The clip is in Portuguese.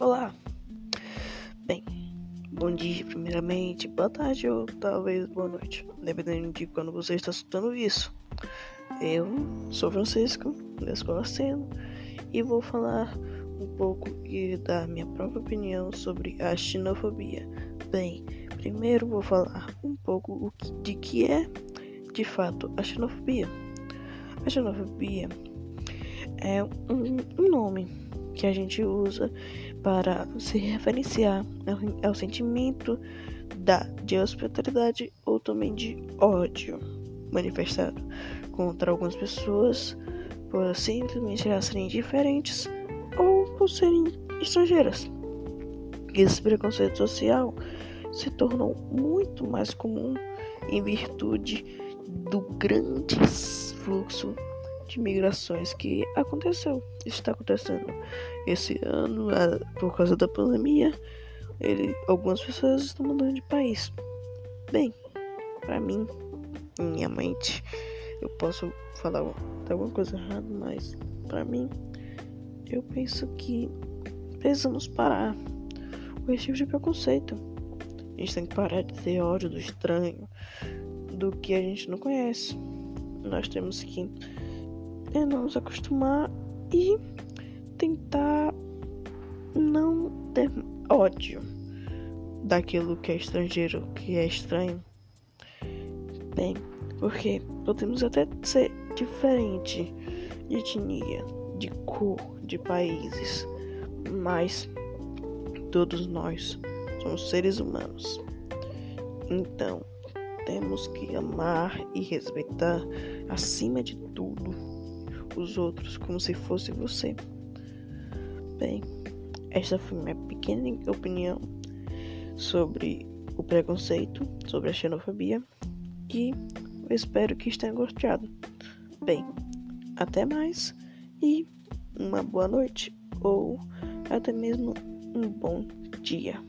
Olá. Bem, bom dia primeiramente, boa tarde ou talvez boa noite, dependendo de quando você está escutando isso. Eu sou Francisco, da Escola Sena, e vou falar um pouco e dar minha própria opinião sobre a xenofobia. Bem, primeiro vou falar um pouco de que é, de fato, a xenofobia. A xenofobia é um nome que a gente usa para se referenciar ao, ao sentimento da, de hospitalidade ou também de ódio manifestado contra algumas pessoas por simplesmente serem diferentes ou por serem estrangeiras. Esse preconceito social se tornou muito mais comum em virtude do grande fluxo de migrações que aconteceu, está acontecendo esse ano por causa da pandemia. Ele, algumas pessoas estão mudando de país. Bem, para mim, minha mente, eu posso falar alguma coisa errada, mas para mim, eu penso que precisamos parar com esse tipo de preconceito. A gente tem que parar de ter ódio do estranho, do que a gente não conhece. Nós temos que é nos acostumar e tentar não ter ódio daquilo que é estrangeiro, que é estranho. Bem, porque podemos até ser diferente de etnia, de cor, de países, mas todos nós somos seres humanos. Então, temos que amar e respeitar acima de tudo os outros como se fosse você. Bem, esta foi minha pequena opinião sobre o preconceito, sobre a xenofobia e eu espero que tenham gostado. Bem, até mais e uma boa noite ou até mesmo um bom dia.